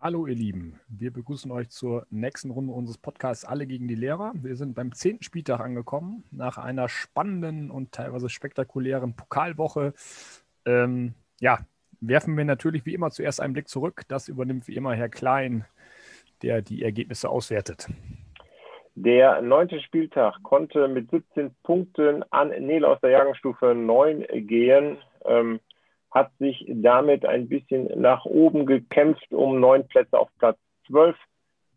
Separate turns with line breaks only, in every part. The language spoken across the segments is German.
Hallo ihr Lieben, wir begrüßen euch zur nächsten Runde unseres Podcasts Alle gegen die Lehrer. Wir sind beim zehnten Spieltag angekommen, nach einer spannenden und teilweise spektakulären Pokalwoche. Ähm, ja, werfen wir natürlich wie immer zuerst einen Blick zurück. Das übernimmt wie immer Herr Klein, der die Ergebnisse auswertet.
Der neunte Spieltag konnte mit 17 Punkten an Nele aus der Jahrgangsstufe 9 gehen. Ähm, hat sich damit ein bisschen nach oben gekämpft um neun Plätze auf Platz 12.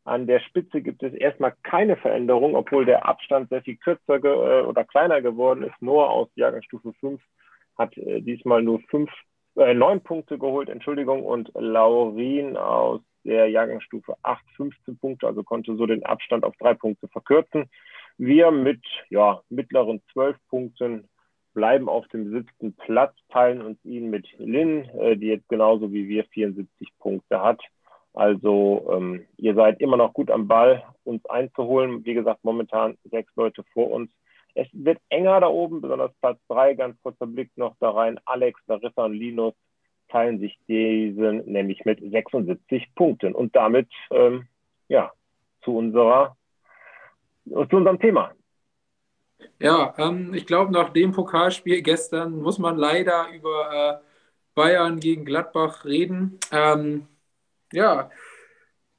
An der Spitze gibt es erstmal keine Veränderung, obwohl der Abstand sehr viel kürzer äh, oder kleiner geworden ist. Noah aus Jahrgangsstufe 5 hat äh, diesmal nur fünf, äh, neun Punkte geholt, Entschuldigung, und Laurin aus der Jahrgangsstufe 8 15 Punkte, also konnte so den Abstand auf drei Punkte verkürzen. Wir mit ja, mittleren zwölf Punkten bleiben auf dem siebten Platz, teilen uns ihn mit Lynn, äh, die jetzt genauso wie wir 74 Punkte hat. Also ähm, ihr seid immer noch gut am Ball, uns einzuholen. Wie gesagt, momentan sechs Leute vor uns. Es wird enger da oben, besonders Platz drei. Ganz kurzer Blick noch da rein. Alex, Larissa und Linus teilen sich diesen nämlich mit 76 Punkten. Und damit ähm, ja zu unserer zu unserem Thema.
Ja, ähm, ich glaube, nach dem Pokalspiel gestern muss man leider über äh, Bayern gegen Gladbach reden. Ähm, ja,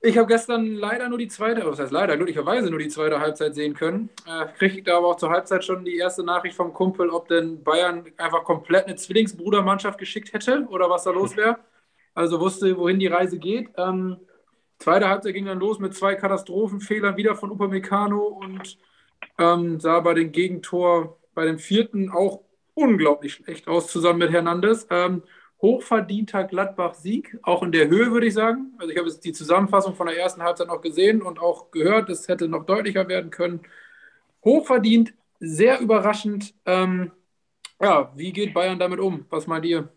ich habe gestern leider nur die zweite, was heißt leider, glücklicherweise nur die zweite Halbzeit sehen können. Äh, Kriegte aber auch zur Halbzeit schon die erste Nachricht vom Kumpel, ob denn Bayern einfach komplett eine Zwillingsbrudermannschaft geschickt hätte oder was da los wäre. Also wusste, wohin die Reise geht. Ähm, zweite Halbzeit ging dann los mit zwei Katastrophenfehlern wieder von Upamecano und ähm, sah bei dem Gegentor bei dem vierten auch unglaublich schlecht aus, zusammen mit Hernandez. Ähm, hochverdienter Gladbach-Sieg, auch in der Höhe, würde ich sagen. Also ich habe jetzt die Zusammenfassung von der ersten Halbzeit noch gesehen und auch gehört, es hätte noch deutlicher werden können. Hochverdient, sehr überraschend. Ähm, ja, wie geht Bayern damit um? Was meint ihr?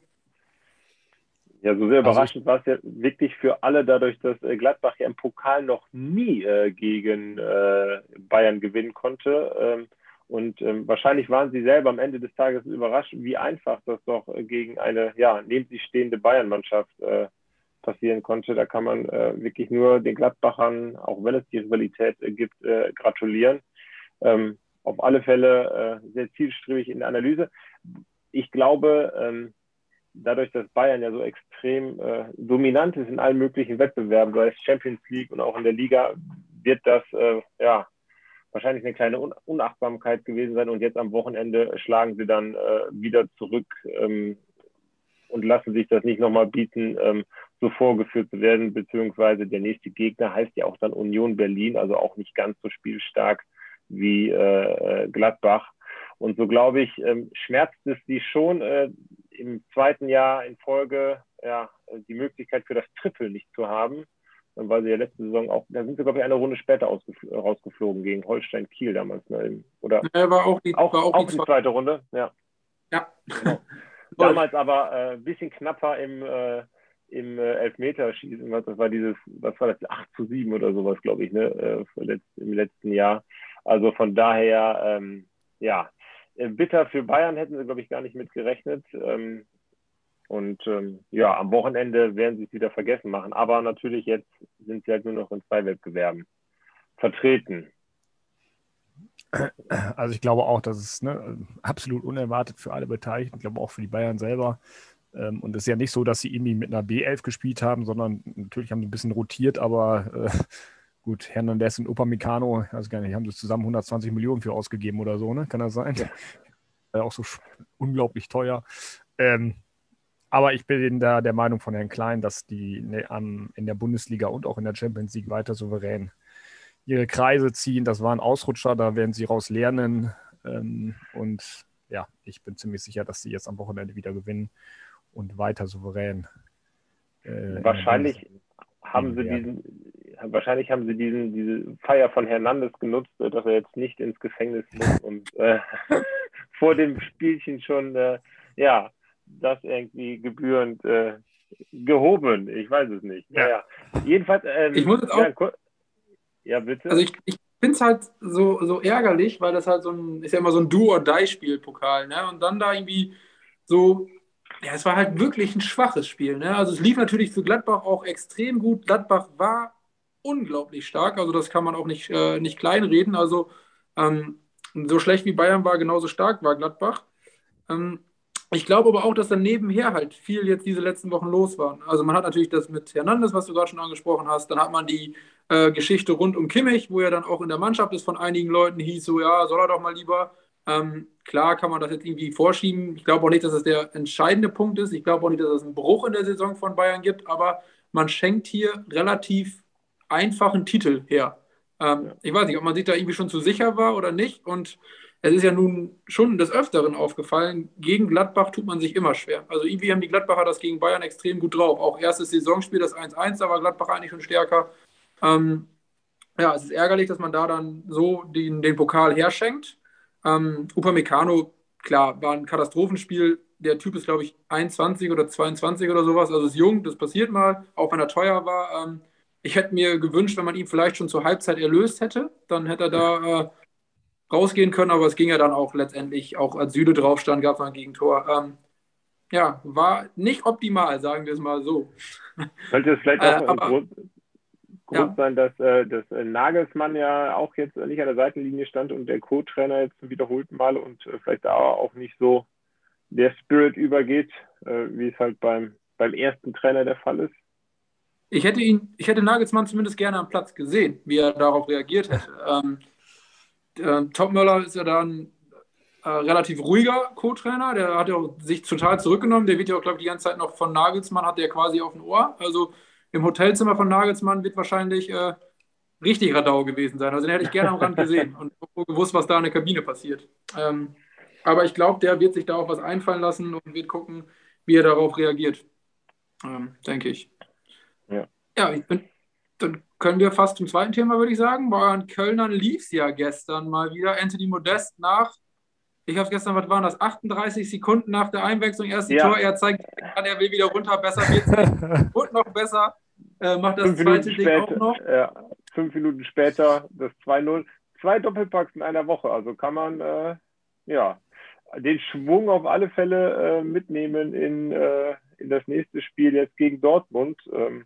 Ja, so sehr also überraschend war es ja wirklich für alle, dadurch, dass äh, Gladbach ja im Pokal noch nie äh, gegen äh, Bayern gewinnen konnte. Ähm, und ähm, wahrscheinlich waren sie selber am Ende des Tages überrascht, wie einfach das doch äh, gegen eine ja, neben sich stehende Bayern-Mannschaft äh, passieren konnte. Da kann man äh, wirklich nur den Gladbachern, auch wenn es die Rivalität gibt, gratulieren. Ähm, auf alle Fälle sehr zielstrebig in der Analyse. Ich glaube, ähm, dadurch, dass Bayern ja so extrem äh, dominant ist in allen möglichen Wettbewerben, sei es Champions League und auch in der Liga, wird das äh, ja wahrscheinlich eine kleine Un Unachtsamkeit gewesen sein. Und jetzt am Wochenende schlagen sie dann äh, wieder zurück ähm, und lassen sich das nicht nochmal bieten, ähm, so vorgeführt zu werden, beziehungsweise der nächste Gegner heißt ja auch dann Union Berlin, also auch nicht ganz so spielstark wie äh, Gladbach. Und so glaube ich, ähm, schmerzt es sie schon, äh, im zweiten Jahr in Folge ja, die Möglichkeit für das Triple nicht zu haben, weil sie ja letzte Saison auch, da sind sie, glaube ich, eine Runde später rausgeflogen gegen Holstein Kiel damals. Ne? Oder
ja, war auch die,
auch,
war
auch, auch die zweite Runde, ja.
Ja.
Genau. damals aber ein äh, bisschen knapper im, äh, im äh, Elfmeterschießen. Das war dieses, was war das, 8 zu 7 oder sowas, glaube ich, ne? Äh, im letzten Jahr. Also von daher, ähm, ja, bitter für Bayern hätten sie, glaube ich, gar nicht mit gerechnet. Ähm, und ähm, ja, am Wochenende werden sie es wieder vergessen machen. Aber natürlich jetzt sind sie halt nur noch in zwei Wettbewerben vertreten.
Also ich glaube auch, dass es ne, absolut unerwartet für alle Beteiligten, ich glaube auch für die Bayern selber. Ähm, und es ist ja nicht so, dass sie irgendwie mit einer B11 gespielt haben, sondern natürlich haben sie ein bisschen rotiert, aber äh, Gut, Hernandez und Upamecano, ich weiß gar nicht, haben sie zusammen 120 Millionen für ausgegeben oder so, ne? Kann das sein? Ja. auch so unglaublich teuer. Ähm, aber ich bin da der Meinung von Herrn Klein, dass die ne, in der Bundesliga und auch in der Champions League weiter souverän ihre Kreise ziehen. Das waren Ausrutscher, da werden sie raus lernen. Ähm, und ja, ich bin ziemlich sicher, dass sie jetzt am Wochenende wieder gewinnen und weiter souverän.
Äh, Wahrscheinlich haben sie diesen, wahrscheinlich haben sie diesen, diese Feier von Hernandez genutzt, äh, dass er jetzt nicht ins Gefängnis muss und äh, vor dem Spielchen schon, äh, ja, das irgendwie gebührend äh, gehoben. Ich weiß es nicht. Ja. Naja. Jedenfalls, ähm,
ich muss jetzt auch. Ja, ja bitte. Also ich, ich finde es halt so, so ärgerlich, weil das halt so ein, ist ja immer so ein Do-or-Die-Spiel, Pokal, ne? Und dann da irgendwie so ja, es war halt wirklich ein schwaches Spiel. Ne? Also es lief natürlich für Gladbach auch extrem gut. Gladbach war unglaublich stark, also das kann man auch nicht, äh, nicht kleinreden. Also ähm, so schlecht wie Bayern war, genauso stark war Gladbach. Ähm, ich glaube aber auch, dass dann nebenher halt viel jetzt diese letzten Wochen los war. Also man hat natürlich das mit Hernandez, was du gerade schon angesprochen hast. Dann hat man die äh, Geschichte rund um Kimmich, wo er dann auch in der Mannschaft ist von einigen Leuten, hieß so, ja, soll er doch mal lieber. Ähm, klar kann man das jetzt irgendwie vorschieben. Ich glaube auch nicht, dass das der entscheidende Punkt ist. Ich glaube auch nicht, dass es einen Bruch in der Saison von Bayern gibt, aber man schenkt hier relativ einfachen Titel her. Ähm, ja. Ich weiß nicht, ob man sich da irgendwie schon zu sicher war oder nicht. Und es ist ja nun schon des Öfteren aufgefallen, gegen Gladbach tut man sich immer schwer. Also irgendwie haben die Gladbacher das gegen Bayern extrem gut drauf. Auch erstes Saisonspiel, das 1-1, da war Gladbach eigentlich schon stärker. Ähm, ja, es ist ärgerlich, dass man da dann so den, den Pokal herschenkt. Ähm, Upamecano, klar, war ein Katastrophenspiel. Der Typ ist, glaube ich, 21 oder 22 oder sowas. Also ist jung, das passiert mal, auch wenn er teuer war. Ähm, ich hätte mir gewünscht, wenn man ihn vielleicht schon zur Halbzeit erlöst hätte, dann hätte er da äh, rausgehen können, aber es ging ja dann auch letztendlich, auch als Süde drauf stand, gab es ein Gegentor. Ähm, ja, war nicht optimal, sagen wir es mal so.
Könnte es vielleicht auch äh, aber, Grund, Grund ja. sein, dass, äh, dass äh, Nagelsmann ja auch jetzt nicht an der Seitenlinie stand und der Co-Trainer jetzt zum wiederholten Mal und äh, vielleicht da auch nicht so der Spirit übergeht, äh, wie es halt beim, beim ersten Trainer der Fall ist.
Ich hätte ihn, ich hätte Nagelsmann zumindest gerne am Platz gesehen, wie er darauf reagiert hätte. Ähm, äh, Topmöller ist ja dann äh, relativ ruhiger Co-Trainer, der hat ja auch sich total zurückgenommen. Der wird ja auch, glaube ich, die ganze Zeit noch von Nagelsmann, hat der quasi auf dem Ohr. Also im Hotelzimmer von Nagelsmann wird wahrscheinlich äh, richtig Radau gewesen sein. Also den hätte ich gerne am Rand gesehen und gewusst, was da in der Kabine passiert. Ähm, aber ich glaube, der wird sich da auch was einfallen lassen und wird gucken, wie er darauf reagiert. Ähm, denke ich. Ja, ja ich bin, dann können wir fast zum zweiten Thema, würde ich sagen. Bei euren Kölnern lief es ja gestern mal wieder. Anthony Modest nach ich habe gestern, was waren das, 38 Sekunden nach der Einwechslung, erstes ja. Tor, er zeigt, er will wieder runter, besser geht's nicht. und noch besser, äh, macht das fünf zweite Ding später, auch noch.
Ja, fünf Minuten später das 2-0. Zwei Doppelpacks in einer Woche, also kann man äh, ja den Schwung auf alle Fälle äh, mitnehmen in, äh, in das nächste Spiel jetzt gegen Dortmund. Ähm,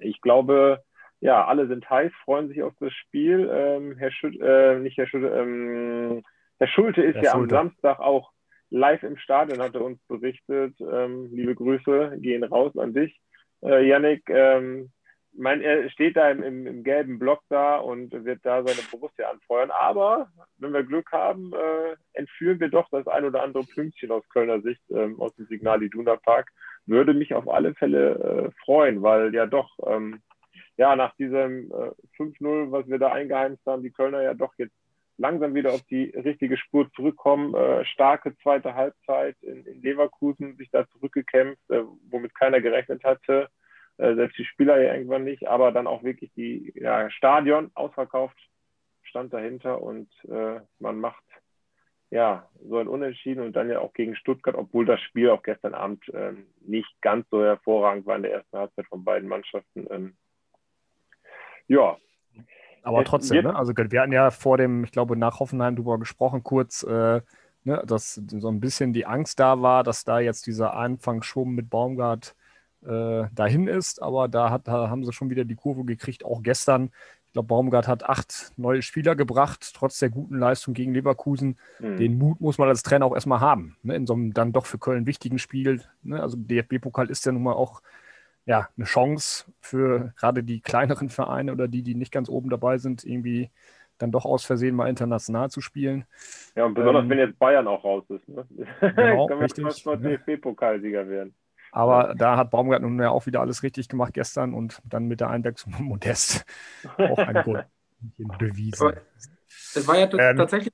ich glaube, ja, alle sind heiß, freuen sich auf das Spiel. Ähm, Herr Schütt, äh, nicht Herr Schütt, ähm, Herr Schulte ist Herr ja Schulte. am Samstag auch live im Stadion, hat er uns berichtet. Ähm, liebe Grüße gehen raus an dich. Äh, Yannick, ähm, mein, er steht da im, im, im, gelben Block da und wird da seine Borussia anfeuern. Aber wenn wir Glück haben, äh, entführen wir doch das ein oder andere Pünktchen aus Kölner Sicht ähm, aus dem Signal Iduna Park. Würde mich auf alle Fälle äh, freuen, weil ja doch, ähm, ja, nach diesem äh, 5-0, was wir da eingeheimst haben, die Kölner ja doch jetzt langsam wieder auf die richtige Spur zurückkommen. Äh, starke zweite Halbzeit in, in, Leverkusen, sich da zurückgekämpft, äh, womit keiner gerechnet hatte. Äh, selbst die Spieler ja irgendwann nicht, aber dann auch wirklich die ja, Stadion ausverkauft, stand dahinter und äh, man macht ja so ein Unentschieden und dann ja auch gegen Stuttgart, obwohl das Spiel auch gestern Abend ähm, nicht ganz so hervorragend war in der ersten Halbzeit von beiden Mannschaften. Ähm, ja,
aber trotzdem, ne? also wir hatten ja vor dem, ich glaube, nach Hoffenheim drüber gesprochen, kurz, äh, ne, dass so ein bisschen die Angst da war, dass da jetzt dieser Anfangsschwung mit Baumgart äh, dahin ist. Aber da, hat, da haben sie schon wieder die Kurve gekriegt, auch gestern. Ich glaube, Baumgart hat acht neue Spieler gebracht, trotz der guten Leistung gegen Leverkusen. Mhm. Den Mut muss man als Trainer auch erstmal haben, ne, in so einem dann doch für Köln wichtigen Spiel. Ne? Also DFB-Pokal ist ja nun mal auch ja, eine Chance für gerade die kleineren Vereine oder die, die nicht ganz oben dabei sind, irgendwie dann doch aus Versehen mal international zu spielen.
Ja, und besonders ähm, wenn jetzt Bayern auch raus ist. Ne? Genau, Können wir fast mal DFB-Pokalsieger werden.
Aber da hat Baumgart nun ja auch wieder alles richtig gemacht gestern und dann mit der Einwechslung Modest auch ein Grund bewiesen.
Es war ja ähm, tatsächlich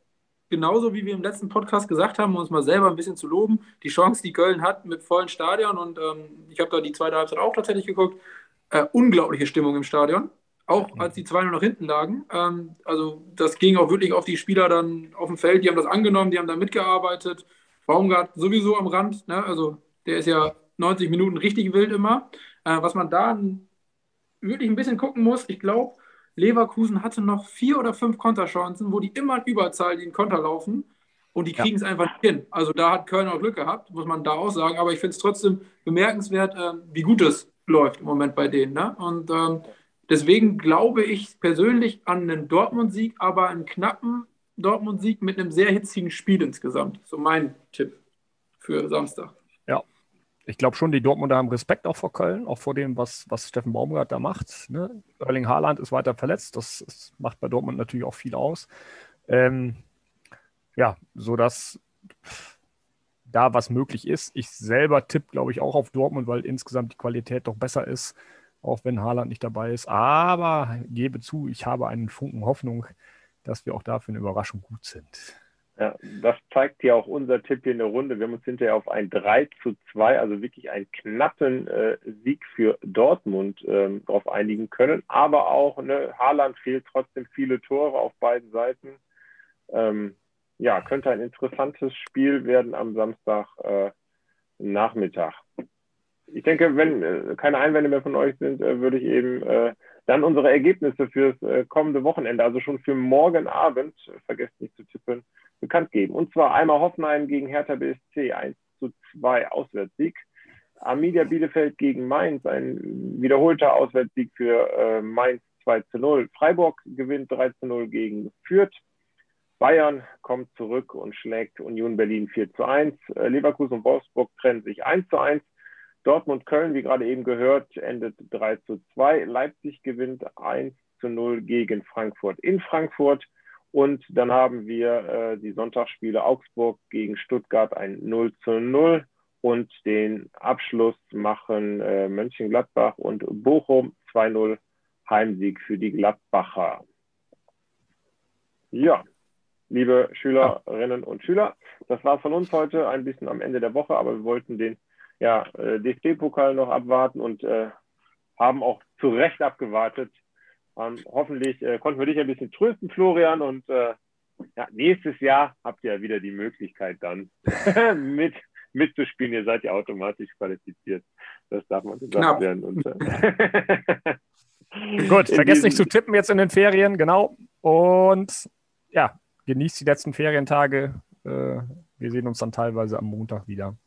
genauso wie wir im letzten Podcast gesagt haben, um uns mal selber ein bisschen zu loben, die Chance, die Köln hat mit vollen Stadion und ähm, ich habe da die zweite Halbzeit auch tatsächlich geguckt, äh, unglaubliche Stimmung im Stadion, auch als die zwei nur noch hinten lagen. Ähm, also das ging auch wirklich auf die Spieler dann auf dem Feld, die haben das angenommen, die haben da mitgearbeitet. Baumgart sowieso am Rand, ne? also der ist ja 90 Minuten richtig wild immer. Äh, was man da wirklich ein bisschen gucken muss, ich glaube, Leverkusen hatte noch vier oder fünf Konterchancen, wo die immer in Überzahl den Konter laufen. Und die kriegen es ja. einfach nicht hin. Also da hat Köln auch Glück gehabt, muss man da auch sagen. Aber ich finde es trotzdem bemerkenswert, äh, wie gut es läuft im Moment bei denen. Ne? Und ähm, deswegen glaube ich persönlich an einen Dortmund-Sieg, aber einen knappen Dortmund-Sieg mit einem sehr hitzigen Spiel insgesamt. So mein Tipp für Samstag.
Ich glaube schon, die Dortmunder haben Respekt auch vor Köln, auch vor dem, was, was Steffen Baumgart da macht. Ne? Erling Haaland ist weiter verletzt, das, das, macht bei Dortmund natürlich auch viel aus. Ähm, ja, sodass da was möglich ist. Ich selber tippe, glaube ich, auch auf Dortmund, weil insgesamt die Qualität doch besser ist, auch wenn Haaland nicht dabei ist. Aber gebe zu, ich habe einen Funken Hoffnung, dass wir auch dafür eine Überraschung gut sind.
Ja, das zeigt ja auch unser Tipp hier in der Runde. Wir haben uns hinterher auf ein 3 zu 2, also wirklich einen knappen äh, Sieg für Dortmund ähm, darauf einigen können. Aber auch, ne, Haaland fehlt trotzdem viele Tore auf beiden Seiten. Ähm, ja, könnte ein interessantes Spiel werden am Samstag äh, Nachmittag. Ich denke, wenn äh, keine Einwände mehr von euch sind, äh, würde ich eben äh, dann unsere Ergebnisse fürs äh, kommende Wochenende, also schon für morgen Abend, vergesst nicht zu tippen, bekannt geben. Und zwar einmal Hoffenheim gegen Hertha BSC 1 zu 2 Auswärtssieg. Arminia Bielefeld gegen Mainz, ein wiederholter Auswärtssieg für äh, Mainz 2 zu 0. Freiburg gewinnt 3 zu 0 gegen Fürth. Bayern kommt zurück und schlägt Union Berlin 4 zu 1. Äh, Leverkusen und Wolfsburg trennen sich 1 zu 1. Dortmund-Köln, wie gerade eben gehört, endet 3 zu 2. Leipzig gewinnt 1 zu 0 gegen Frankfurt in Frankfurt. Und dann haben wir äh, die Sonntagsspiele Augsburg gegen Stuttgart ein 0 zu 0 und den Abschluss machen äh, Mönchengladbach und Bochum 2-0 Heimsieg für die Gladbacher. Ja, liebe Schülerinnen und Schüler, das war von uns heute, ein bisschen am Ende der Woche, aber wir wollten den ja, äh, DFB-Pokal noch abwarten und äh, haben auch zu Recht abgewartet, ähm, hoffentlich äh, konnten wir dich ein bisschen trösten, Florian. Und äh, ja, nächstes Jahr habt ihr ja wieder die Möglichkeit dann mit, mitzuspielen. Ihr seid ja automatisch qualifiziert. Das darf man gesagt werden. Und, äh,
Gut, vergesst nicht zu tippen jetzt in den Ferien, genau. Und ja, genießt die letzten Ferientage. Äh, wir sehen uns dann teilweise am Montag wieder.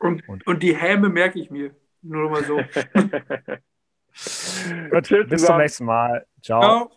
Und, und, und die Häme merke ich mir. Nur mal so.
Gut, bis zum nächsten Mal. Tchau.